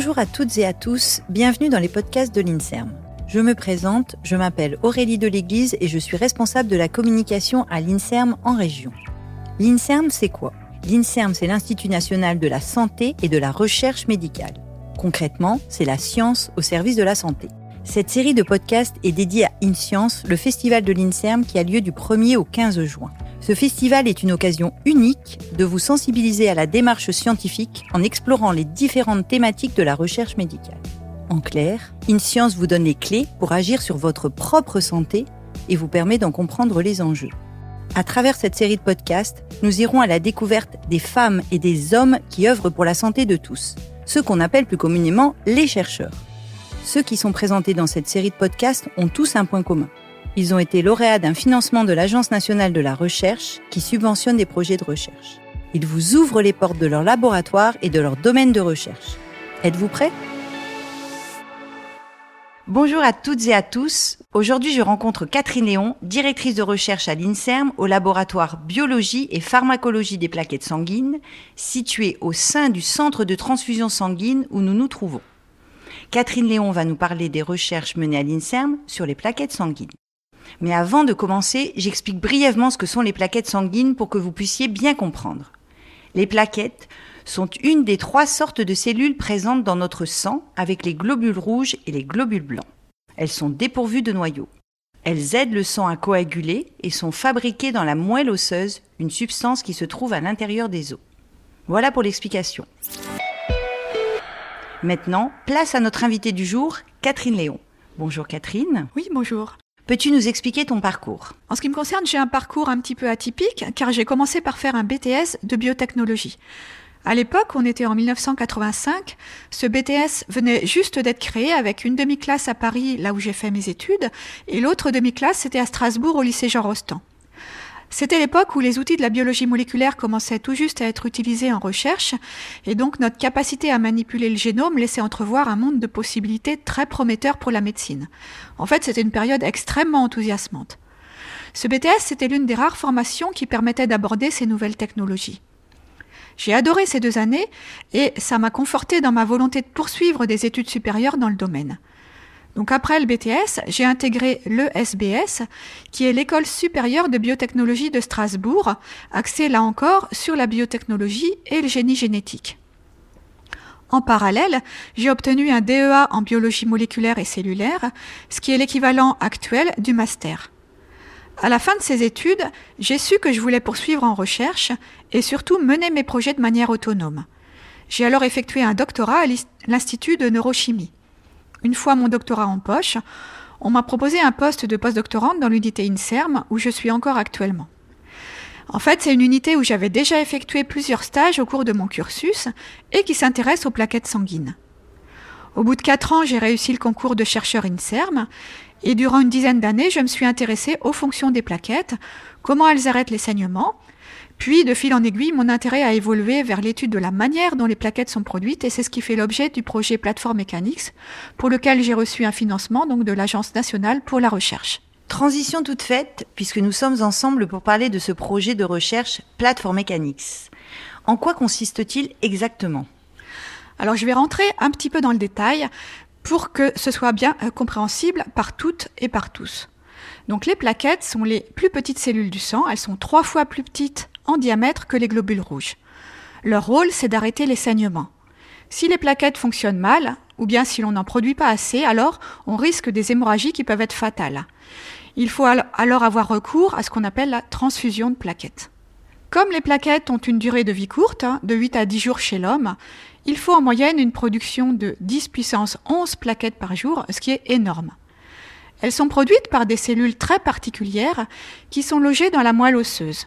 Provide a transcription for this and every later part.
Bonjour à toutes et à tous, bienvenue dans les podcasts de l'INSERM. Je me présente, je m'appelle Aurélie de l'Église et je suis responsable de la communication à l'INSERM en région. L'INSERM, c'est quoi? L'INSERM, c'est l'Institut national de la santé et de la recherche médicale. Concrètement, c'est la science au service de la santé. Cette série de podcasts est dédiée à InScience, le festival de l'INSERM qui a lieu du 1er au 15 juin. Ce festival est une occasion unique de vous sensibiliser à la démarche scientifique en explorant les différentes thématiques de la recherche médicale. En clair, InScience vous donne les clés pour agir sur votre propre santé et vous permet d'en comprendre les enjeux. À travers cette série de podcasts, nous irons à la découverte des femmes et des hommes qui œuvrent pour la santé de tous, ceux qu'on appelle plus communément les chercheurs. Ceux qui sont présentés dans cette série de podcasts ont tous un point commun. Ils ont été lauréats d'un financement de l'Agence nationale de la recherche qui subventionne des projets de recherche. Ils vous ouvrent les portes de leur laboratoire et de leur domaine de recherche. Êtes-vous prêts? Bonjour à toutes et à tous. Aujourd'hui, je rencontre Catherine Léon, directrice de recherche à l'INSERM au laboratoire biologie et pharmacologie des plaquettes sanguines, situé au sein du centre de transfusion sanguine où nous nous trouvons. Catherine Léon va nous parler des recherches menées à l'INSERM sur les plaquettes sanguines. Mais avant de commencer, j'explique brièvement ce que sont les plaquettes sanguines pour que vous puissiez bien comprendre. Les plaquettes sont une des trois sortes de cellules présentes dans notre sang avec les globules rouges et les globules blancs. Elles sont dépourvues de noyaux. Elles aident le sang à coaguler et sont fabriquées dans la moelle osseuse, une substance qui se trouve à l'intérieur des os. Voilà pour l'explication. Maintenant, place à notre invitée du jour, Catherine Léon. Bonjour Catherine. Oui, bonjour. Peux-tu nous expliquer ton parcours? En ce qui me concerne, j'ai un parcours un petit peu atypique car j'ai commencé par faire un BTS de biotechnologie. À l'époque, on était en 1985. Ce BTS venait juste d'être créé avec une demi-classe à Paris, là où j'ai fait mes études, et l'autre demi-classe, c'était à Strasbourg, au lycée Jean Rostand. C'était l'époque où les outils de la biologie moléculaire commençaient tout juste à être utilisés en recherche, et donc notre capacité à manipuler le génome laissait entrevoir un monde de possibilités très prometteur pour la médecine. En fait, c'était une période extrêmement enthousiasmante. Ce BTS, c'était l'une des rares formations qui permettait d'aborder ces nouvelles technologies. J'ai adoré ces deux années et ça m'a conforté dans ma volonté de poursuivre des études supérieures dans le domaine. Donc après le BTS, j'ai intégré l'ESBS, qui est l'école supérieure de biotechnologie de Strasbourg, axée là encore sur la biotechnologie et le génie génétique. En parallèle, j'ai obtenu un DEA en biologie moléculaire et cellulaire, ce qui est l'équivalent actuel du master. À la fin de ces études, j'ai su que je voulais poursuivre en recherche et surtout mener mes projets de manière autonome. J'ai alors effectué un doctorat à l'Institut de neurochimie. Une fois mon doctorat en poche, on m'a proposé un poste de postdoctorante dans l'unité INSERM où je suis encore actuellement. En fait, c'est une unité où j'avais déjà effectué plusieurs stages au cours de mon cursus et qui s'intéresse aux plaquettes sanguines. Au bout de quatre ans, j'ai réussi le concours de chercheur INSERM et durant une dizaine d'années, je me suis intéressée aux fonctions des plaquettes, comment elles arrêtent les saignements, puis, de fil en aiguille, mon intérêt a évolué vers l'étude de la manière dont les plaquettes sont produites et c'est ce qui fait l'objet du projet Plateforme Mechanics, pour lequel j'ai reçu un financement donc de l'Agence nationale pour la recherche. Transition toute faite, puisque nous sommes ensemble pour parler de ce projet de recherche Plateforme Mechanics. En quoi consiste-t-il exactement? Alors, je vais rentrer un petit peu dans le détail pour que ce soit bien euh, compréhensible par toutes et par tous. Donc les plaquettes sont les plus petites cellules du sang, elles sont trois fois plus petites en diamètre que les globules rouges. Leur rôle, c'est d'arrêter les saignements. Si les plaquettes fonctionnent mal, ou bien si l'on n'en produit pas assez, alors on risque des hémorragies qui peuvent être fatales. Il faut alors avoir recours à ce qu'on appelle la transfusion de plaquettes. Comme les plaquettes ont une durée de vie courte, hein, de 8 à 10 jours chez l'homme, il faut en moyenne une production de 10 puissance 11 plaquettes par jour, ce qui est énorme. Elles sont produites par des cellules très particulières qui sont logées dans la moelle osseuse.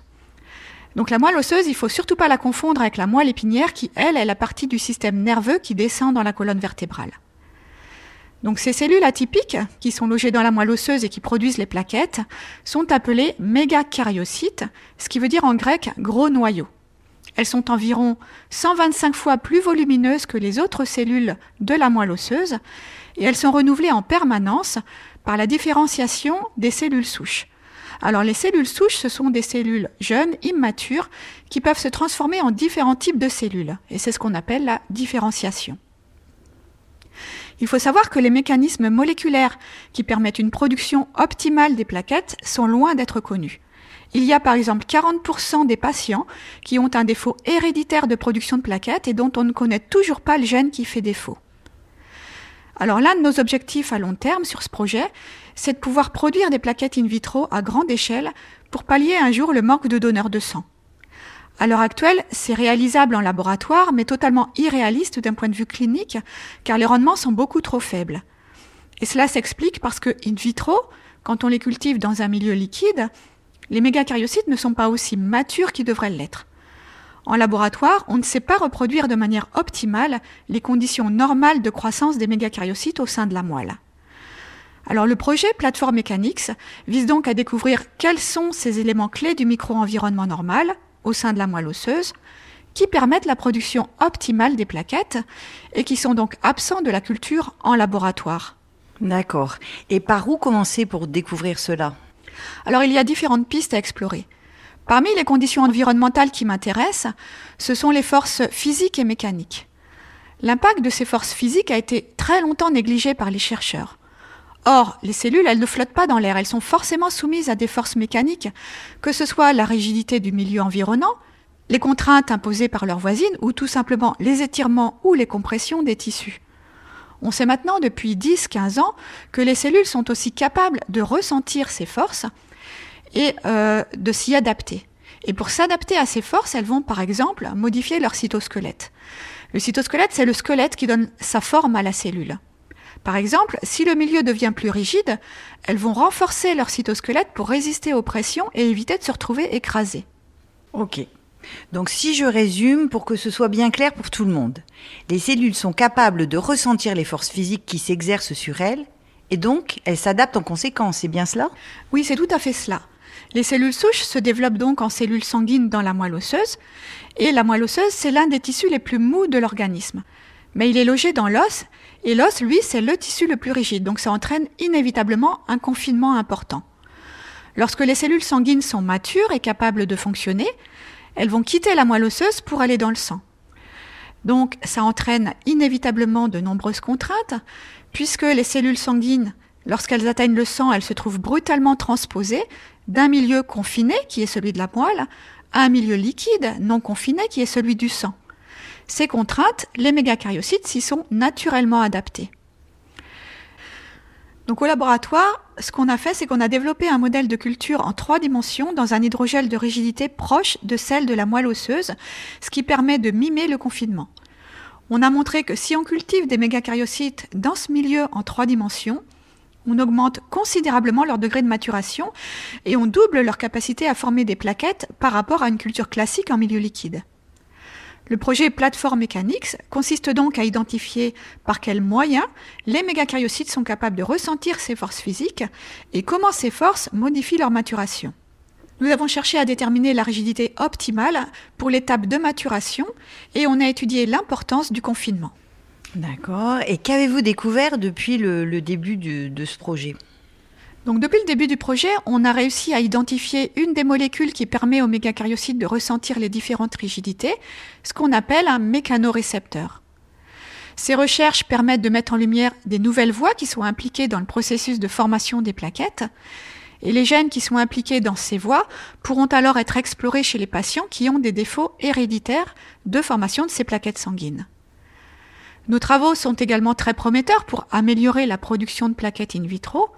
Donc la moelle osseuse, il faut surtout pas la confondre avec la moelle épinière qui, elle, est la partie du système nerveux qui descend dans la colonne vertébrale. Donc ces cellules atypiques, qui sont logées dans la moelle osseuse et qui produisent les plaquettes, sont appelées mégacaryocytes, ce qui veut dire en grec gros noyaux. Elles sont environ 125 fois plus volumineuses que les autres cellules de la moelle osseuse et elles sont renouvelées en permanence par la différenciation des cellules souches. Alors les cellules souches, ce sont des cellules jeunes, immatures, qui peuvent se transformer en différents types de cellules, et c'est ce qu'on appelle la différenciation. Il faut savoir que les mécanismes moléculaires qui permettent une production optimale des plaquettes sont loin d'être connus. Il y a par exemple 40% des patients qui ont un défaut héréditaire de production de plaquettes et dont on ne connaît toujours pas le gène qui fait défaut. Alors l'un de nos objectifs à long terme sur ce projet, c'est de pouvoir produire des plaquettes in vitro à grande échelle pour pallier un jour le manque de donneurs de sang. À l'heure actuelle, c'est réalisable en laboratoire, mais totalement irréaliste d'un point de vue clinique, car les rendements sont beaucoup trop faibles. Et cela s'explique parce que in vitro, quand on les cultive dans un milieu liquide, les mégacaryocytes ne sont pas aussi matures qu'ils devraient l'être. En laboratoire, on ne sait pas reproduire de manière optimale les conditions normales de croissance des mégacaryocytes au sein de la moelle. Alors le projet Platform Mechanics vise donc à découvrir quels sont ces éléments clés du micro-environnement normal au sein de la moelle osseuse qui permettent la production optimale des plaquettes et qui sont donc absents de la culture en laboratoire. D'accord. Et par où commencer pour découvrir cela? Alors il y a différentes pistes à explorer. Parmi les conditions environnementales qui m'intéressent, ce sont les forces physiques et mécaniques. L'impact de ces forces physiques a été très longtemps négligé par les chercheurs. Or, les cellules, elles ne flottent pas dans l'air, elles sont forcément soumises à des forces mécaniques, que ce soit la rigidité du milieu environnant, les contraintes imposées par leurs voisines, ou tout simplement les étirements ou les compressions des tissus. On sait maintenant depuis 10-15 ans que les cellules sont aussi capables de ressentir ces forces et euh, de s'y adapter. Et pour s'adapter à ces forces, elles vont par exemple modifier leur cytosquelette. Le cytosquelette, c'est le squelette qui donne sa forme à la cellule. Par exemple, si le milieu devient plus rigide, elles vont renforcer leur cytosquelette pour résister aux pressions et éviter de se retrouver écrasées. Ok. Donc si je résume pour que ce soit bien clair pour tout le monde, les cellules sont capables de ressentir les forces physiques qui s'exercent sur elles et donc elles s'adaptent en conséquence, c'est bien cela? Oui, c'est tout à fait cela. Les cellules souches se développent donc en cellules sanguines dans la moelle osseuse, et la moelle osseuse, c'est l'un des tissus les plus mous de l'organisme. Mais il est logé dans l'os, et l'os, lui, c'est le tissu le plus rigide, donc ça entraîne inévitablement un confinement important. Lorsque les cellules sanguines sont matures et capables de fonctionner, elles vont quitter la moelle osseuse pour aller dans le sang. Donc ça entraîne inévitablement de nombreuses contraintes, puisque les cellules sanguines, lorsqu'elles atteignent le sang, elles se trouvent brutalement transposées d'un milieu confiné, qui est celui de la moelle, à un milieu liquide, non confiné, qui est celui du sang. Ces contraintes, les mégacaryocytes s'y sont naturellement adaptés. Donc au laboratoire, ce qu'on a fait, c'est qu'on a développé un modèle de culture en trois dimensions dans un hydrogel de rigidité proche de celle de la moelle osseuse, ce qui permet de mimer le confinement. On a montré que si on cultive des mégacaryocytes dans ce milieu en trois dimensions, on augmente considérablement leur degré de maturation et on double leur capacité à former des plaquettes par rapport à une culture classique en milieu liquide. Le projet Platform Mechanics consiste donc à identifier par quels moyens les mégacaryocytes sont capables de ressentir ces forces physiques et comment ces forces modifient leur maturation. Nous avons cherché à déterminer la rigidité optimale pour l'étape de maturation et on a étudié l'importance du confinement. D'accord. Et qu'avez-vous découvert depuis le, début de ce projet? Donc depuis le début du projet, on a réussi à identifier une des molécules qui permet aux mégacaryocytes de ressentir les différentes rigidités, ce qu'on appelle un mécanorécepteur. Ces recherches permettent de mettre en lumière des nouvelles voies qui sont impliquées dans le processus de formation des plaquettes, et les gènes qui sont impliqués dans ces voies pourront alors être explorés chez les patients qui ont des défauts héréditaires de formation de ces plaquettes sanguines. Nos travaux sont également très prometteurs pour améliorer la production de plaquettes in vitro.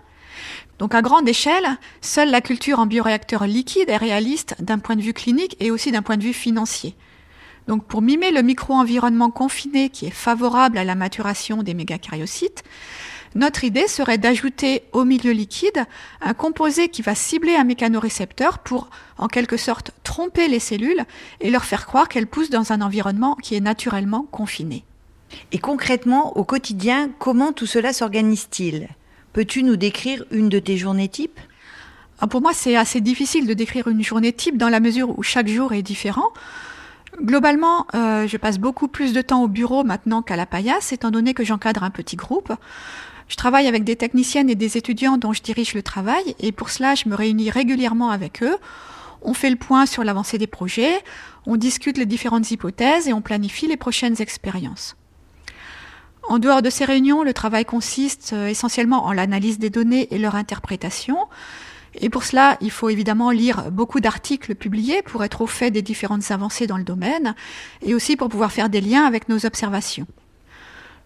Donc à grande échelle, seule la culture en bioréacteur liquide est réaliste d'un point de vue clinique et aussi d'un point de vue financier. Donc pour mimer le micro-environnement confiné qui est favorable à la maturation des mégacaryocytes, notre idée serait d'ajouter au milieu liquide un composé qui va cibler un mécanorécepteur pour en quelque sorte tromper les cellules et leur faire croire qu'elles poussent dans un environnement qui est naturellement confiné. Et concrètement, au quotidien, comment tout cela s'organise-t-il? Peux-tu nous décrire une de tes journées types? Ah, Pour moi, c'est assez difficile de décrire une journée type dans la mesure où chaque jour est différent. Globalement, euh, je passe beaucoup plus de temps au bureau maintenant qu'à la paillasse, étant donné que j'encadre un petit groupe. Je travaille avec des techniciennes et des étudiants dont je dirige le travail, et pour cela, je me réunis régulièrement avec eux. On fait le point sur l'avancée des projets, on discute les différentes hypothèses et on planifie les prochaines expériences. En dehors de ces réunions, le travail consiste euh, essentiellement en l'analyse des données et leur interprétation. Et pour cela, il faut évidemment lire beaucoup d'articles publiés pour être au fait des différentes avancées dans le domaine et aussi pour pouvoir faire des liens avec nos observations.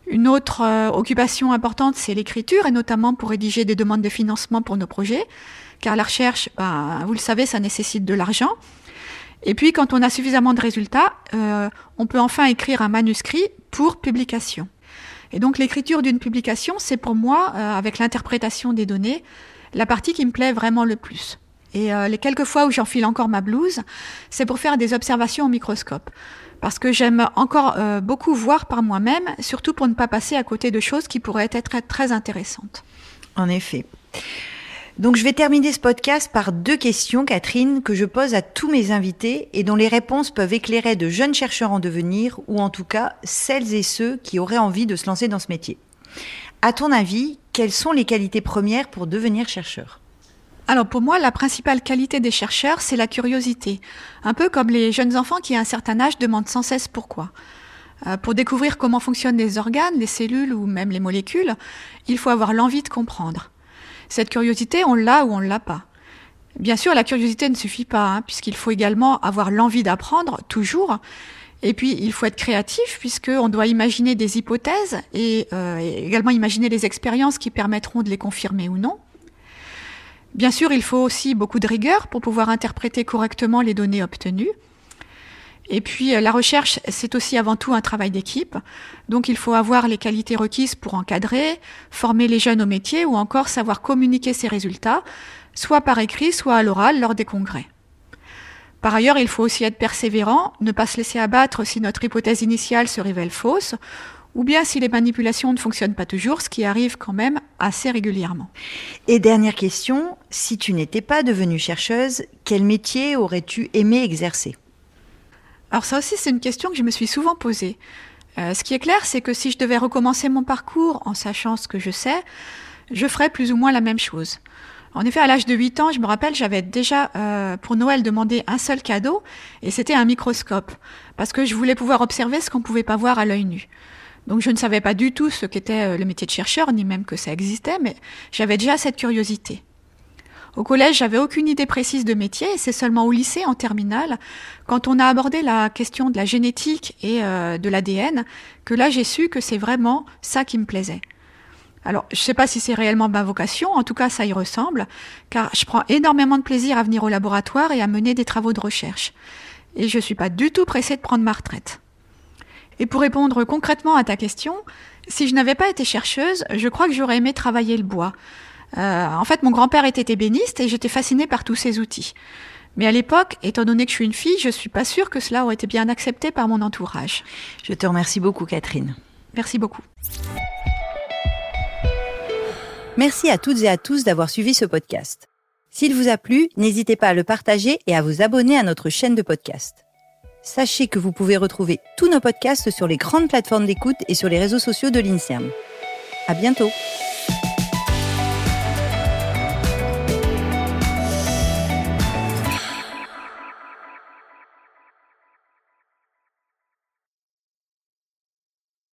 Une autre euh, occupation importante, c'est l'écriture et notamment pour rédiger des demandes de financement pour nos projets, car la recherche, ben, vous le savez, ça nécessite de l'argent. Et puis, quand on a suffisamment de résultats, euh, on peut enfin écrire un manuscrit pour publication. Et donc l'écriture d'une publication, c'est pour moi, euh, avec l'interprétation des données, la partie qui me plaît vraiment le plus. Et euh, les quelques fois où j'enfile encore ma blouse, c'est pour faire des observations au microscope. Parce que j'aime encore euh, beaucoup voir par moi-même, surtout pour ne pas passer à côté de choses qui pourraient être très intéressantes. En effet. Donc je vais terminer ce podcast par deux questions, Catherine, que je pose à tous mes invités et dont les réponses peuvent éclairer de jeunes chercheurs en devenir ou en tout cas celles et ceux qui auraient envie de se lancer dans ce métier. À ton avis, quelles sont les qualités premières pour devenir chercheur? Alors pour moi, la principale qualité des chercheurs, c'est la curiosité. Un peu comme les jeunes enfants qui à un certain âge demandent sans cesse pourquoi. Euh, pour découvrir comment fonctionnent les organes, les cellules ou même les molécules, il faut avoir l'envie de comprendre. Cette curiosité, on l'a ou on ne l'a pas. Bien sûr, la curiosité ne suffit pas, hein, puisqu'il faut également avoir l'envie d'apprendre, toujours. Et puis, il faut être créatif, puisqu'on doit imaginer des hypothèses euh, et également imaginer les expériences qui permettront de les confirmer ou non. Bien sûr, il faut aussi beaucoup de rigueur pour pouvoir interpréter correctement les données obtenues. Et puis euh, la recherche, c'est aussi avant tout un travail d'équipe. Donc il faut avoir les qualités requises pour encadrer, former les jeunes au métier ou encore savoir communiquer ses résultats, soit par écrit, soit à l'oral lors des congrès. Par ailleurs, il faut aussi être persévérant, ne pas se laisser abattre si notre hypothèse initiale se révèle fausse, ou bien si les manipulations ne fonctionnent pas toujours, ce qui arrive quand même assez régulièrement. Et dernière question, si tu n'étais pas devenue chercheuse, quel métier aurais-tu aimé exercer? Alors ça aussi, c'est une question que je me suis souvent posée. Euh, ce qui est clair, c'est que si je devais recommencer mon parcours en sachant ce que je sais, je ferais plus ou moins la même chose. En effet, à l'âge de 8 ans, je me rappelle, j'avais déjà euh, pour Noël demandé un seul cadeau, et c'était un microscope, parce que je voulais pouvoir observer ce qu'on ne pouvait pas voir à l'œil nu. Donc je ne savais pas du tout ce qu'était euh, le métier de chercheur, ni même que ça existait, mais j'avais déjà cette curiosité. Au collège, j'avais aucune idée précise de métier, et c'est seulement au lycée, en terminale, quand on a abordé la question de la génétique et euh, de l'ADN, que là j'ai su que c'est vraiment ça qui me plaisait. Alors, je ne sais pas si c'est réellement ma vocation, en tout cas ça y ressemble, car je prends énormément de plaisir à venir au laboratoire et à mener des travaux de recherche. Et je ne suis pas du tout pressée de prendre ma retraite. Et pour répondre concrètement à ta question, si je n'avais pas été chercheuse, je crois que j'aurais aimé travailler le bois. Euh, en fait, mon grand-père était ébéniste et j'étais fascinée par tous ces outils. Mais à l'époque, étant donné que je suis une fille, je suis pas sûre que cela aurait été bien accepté par mon entourage. Je te remercie beaucoup, Catherine. Merci beaucoup. Merci à toutes et à tous d'avoir suivi ce podcast. S'il vous a plu, n'hésitez pas à le partager et à vous abonner à notre chaîne de podcast. Sachez que vous pouvez retrouver tous nos podcasts sur les grandes plateformes d'écoute et sur les réseaux sociaux de l'INSERM. À bientôt!